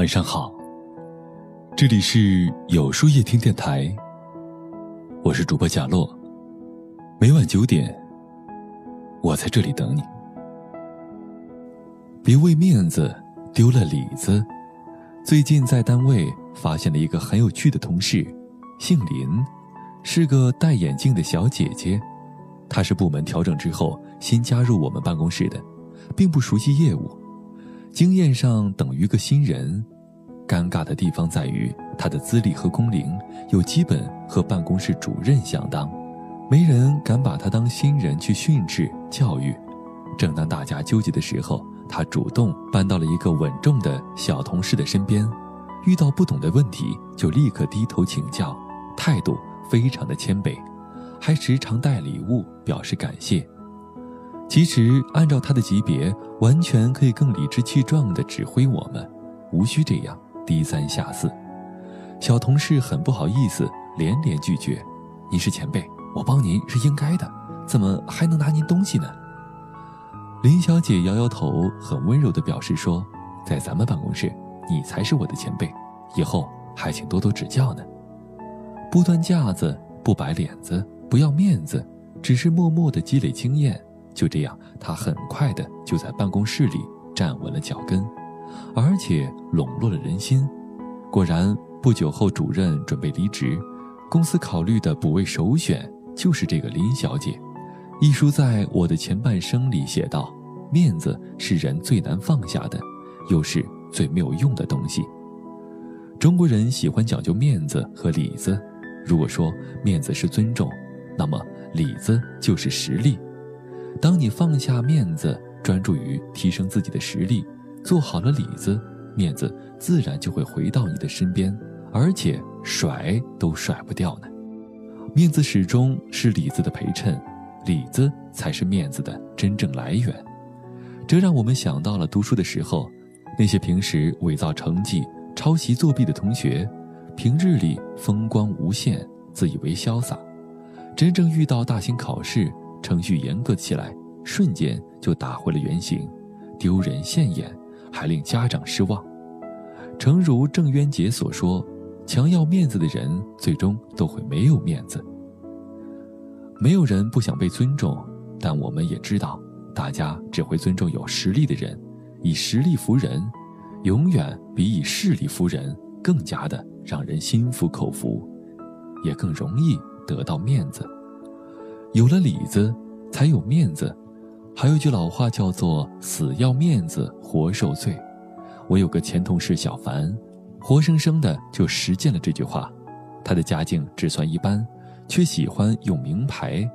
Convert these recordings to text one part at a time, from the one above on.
晚上好，这里是有书夜听电台，我是主播贾洛。每晚九点，我在这里等你。别为面子丢了里子。最近在单位发现了一个很有趣的同事，姓林，是个戴眼镜的小姐姐。她是部门调整之后新加入我们办公室的，并不熟悉业务。经验上等于个新人，尴尬的地方在于他的资历和工龄又基本和办公室主任相当，没人敢把他当新人去训斥教育。正当大家纠结的时候，他主动搬到了一个稳重的小同事的身边，遇到不懂的问题就立刻低头请教，态度非常的谦卑，还时常带礼物表示感谢。其实，按照他的级别，完全可以更理直气壮地指挥我们，无需这样低三下四。小同事很不好意思，连连拒绝：“您是前辈，我帮您是应该的，怎么还能拿您东西呢？”林小姐摇摇头，很温柔地表示说：“在咱们办公室，你才是我的前辈，以后还请多多指教呢。”不端架子，不摆脸子，不要面子，只是默默地积累经验。就这样，她很快的就在办公室里站稳了脚跟，而且笼络了人心。果然，不久后主任准备离职，公司考虑的补位首选就是这个林小姐。一书在我的前半生里写道：“面子是人最难放下的，又是最没有用的东西。中国人喜欢讲究面子和里子。如果说面子是尊重，那么里子就是实力。”当你放下面子，专注于提升自己的实力，做好了里子，面子自然就会回到你的身边，而且甩都甩不掉呢。面子始终是里子的陪衬，里子才是面子的真正来源。这让我们想到了读书的时候，那些平时伪造成绩、抄袭作弊的同学，平日里风光无限，自以为潇洒，真正遇到大型考试。程序严格起来，瞬间就打回了原形，丢人现眼，还令家长失望。诚如郑渊洁所说：“强要面子的人，最终都会没有面子。”没有人不想被尊重，但我们也知道，大家只会尊重有实力的人，以实力服人，永远比以势力服人更加的让人心服口服，也更容易得到面子。有了里子，才有面子。还有句老话叫做“死要面子，活受罪”。我有个前同事小凡，活生生的就实践了这句话。他的家境只算一般，却喜欢用名牌，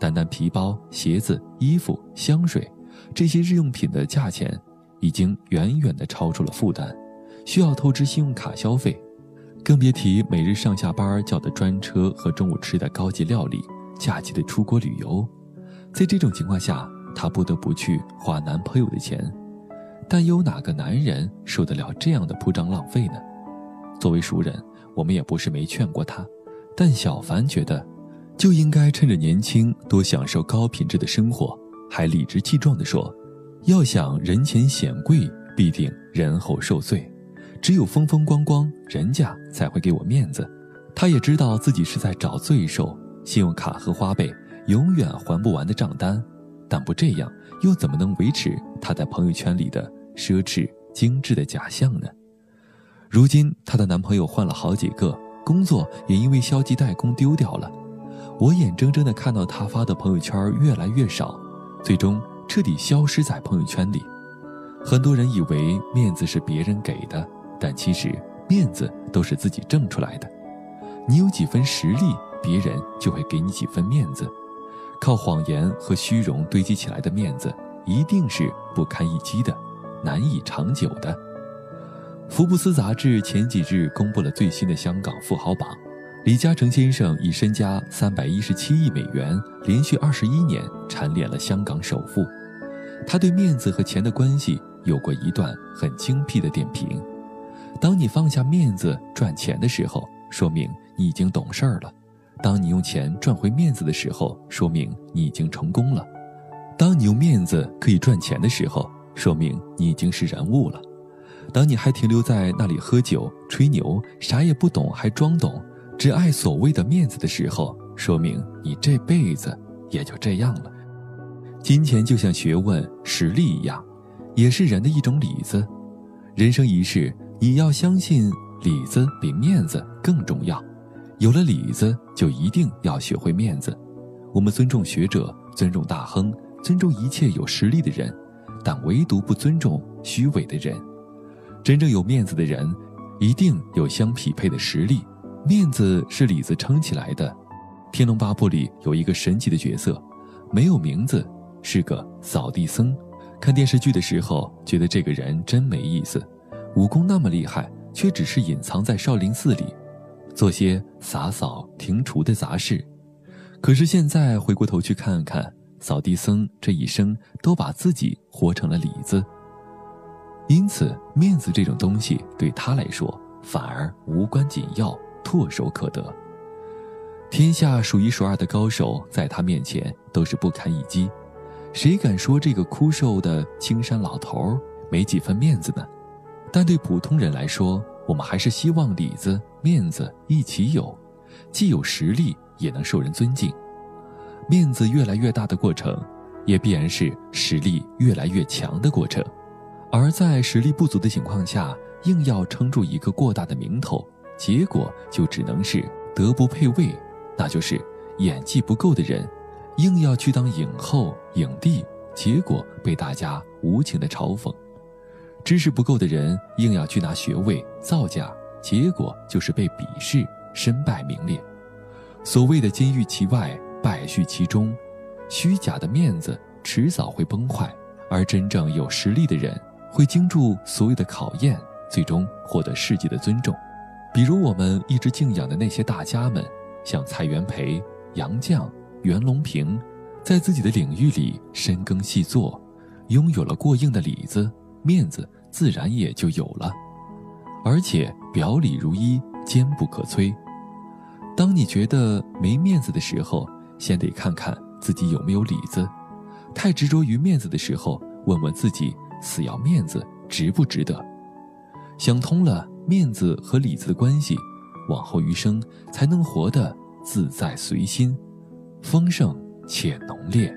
单单皮包、鞋子、衣服、香水，这些日用品的价钱，已经远远的超出了负担，需要透支信用卡消费，更别提每日上下班叫的专车和中午吃的高级料理。假期的出国旅游，在这种情况下，她不得不去花男朋友的钱，但有哪个男人受得了这样的铺张浪费呢？作为熟人，我们也不是没劝过她，但小凡觉得，就应该趁着年轻多享受高品质的生活，还理直气壮地说：“要想人前显贵，必定人后受罪，只有风风光光，人家才会给我面子。”他也知道自己是在找罪受。信用卡和花呗永远还不完的账单，但不这样又怎么能维持她在朋友圈里的奢侈精致的假象呢？如今她的男朋友换了好几个，工作也因为消极怠工丢掉了。我眼睁睁地看到她发的朋友圈越来越少，最终彻底消失在朋友圈里。很多人以为面子是别人给的，但其实面子都是自己挣出来的。你有几分实力？别人就会给你几分面子，靠谎言和虚荣堆积起来的面子，一定是不堪一击的，难以长久的。福布斯杂志前几日公布了最新的香港富豪榜，李嘉诚先生以身家三百一十七亿美元，连续二十一年蝉联了香港首富。他对面子和钱的关系有过一段很精辟的点评：当你放下面子赚钱的时候，说明你已经懂事儿了。当你用钱赚回面子的时候，说明你已经成功了；当你用面子可以赚钱的时候，说明你已经是人物了。当你还停留在那里喝酒、吹牛，啥也不懂还装懂，只爱所谓的面子的时候，说明你这辈子也就这样了。金钱就像学问、实力一样，也是人的一种里子。人生一世，你要相信里子比面子更重要。有了里子，就一定要学会面子。我们尊重学者，尊重大亨，尊重一切有实力的人，但唯独不尊重虚伪的人。真正有面子的人，一定有相匹配的实力。面子是里子撑起来的。《天龙八部》里有一个神奇的角色，没有名字，是个扫地僧。看电视剧的时候，觉得这个人真没意思，武功那么厉害，却只是隐藏在少林寺里。做些洒扫庭除的杂事，可是现在回过头去看看，扫地僧这一生都把自己活成了里子。因此，面子这种东西对他来说反而无关紧要，唾手可得。天下数一数二的高手在他面前都是不堪一击，谁敢说这个枯瘦的青山老头没几分面子呢？但对普通人来说，我们还是希望里子面子一起有，既有实力也能受人尊敬。面子越来越大的过程，也必然是实力越来越强的过程。而在实力不足的情况下，硬要撑住一个过大的名头，结果就只能是德不配位，那就是演技不够的人，硬要去当影后、影帝，结果被大家无情的嘲讽。知识不够的人硬要去拿学位造假，结果就是被鄙视，身败名裂。所谓的金玉其外，败絮其中，虚假的面子迟早会崩坏，而真正有实力的人会经住所有的考验，最终获得世界的尊重。比如我们一直敬仰的那些大家们，像蔡元培、杨绛、袁隆平，在自己的领域里深耕细作，拥有了过硬的里子、面子。自然也就有了，而且表里如一，坚不可摧。当你觉得没面子的时候，先得看看自己有没有里子；太执着于面子的时候，问问自己死要面子值不值得。想通了面子和里子的关系，往后余生才能活得自在随心，丰盛且浓烈。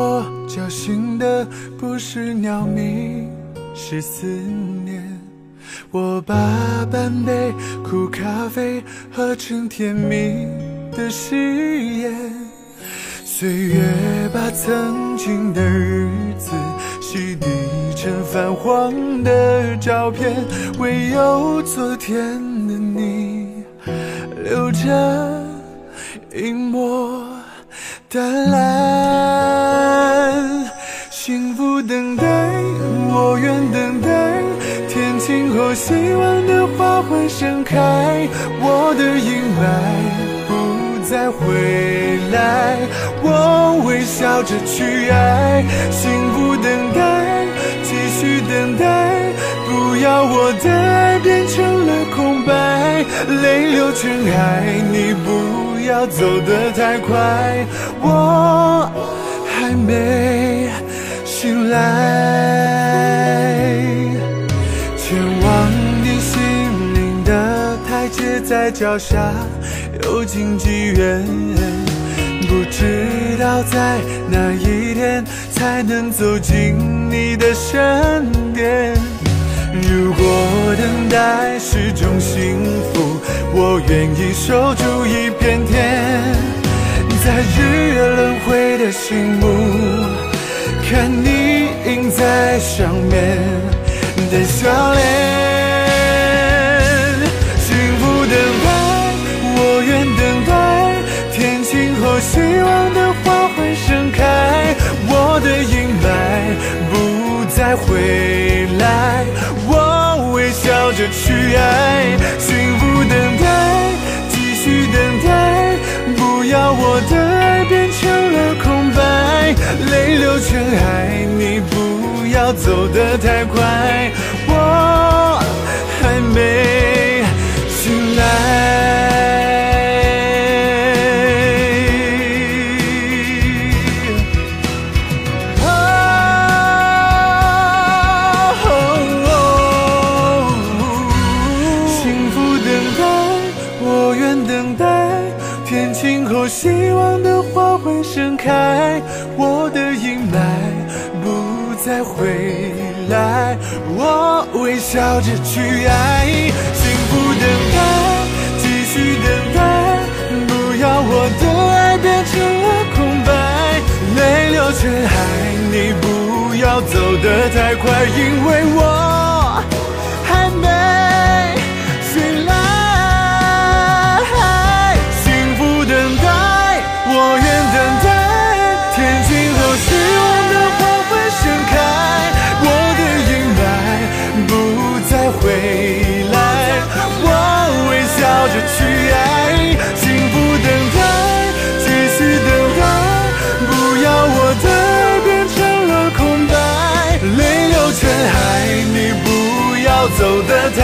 叫醒的不是鸟鸣，是思念。我把半杯苦咖啡喝成甜蜜的誓言。岁月把曾经的日子洗涤成泛黄的照片，唯有昨天的你留着一抹。淡蓝，幸福等待，我愿等待。天晴后，希望的花会盛开。我的阴霾不再回来，我微笑着去爱。幸福等待，继续等待，不要我的爱变成了空白，泪流成海，你不。要走得太快，我还没醒来。前往你心灵的台阶在脚下，有荆棘远。不知道在哪一天才能走进你的身边。如果等待是种幸福，我愿意守住一片天，在日月轮回的星幕，看你印在上面的笑脸，幸福等待，我愿等待，天晴后希望的花会盛开，我的阴霾不再回来，我微笑着去爱。走得太快，我还没醒来。啊！幸福等待，我愿等待，天晴后，希望的花会盛开。笑着去爱幸福等待继续等待不要我的爱变成了空白泪流成海你不要走得太快因为我的。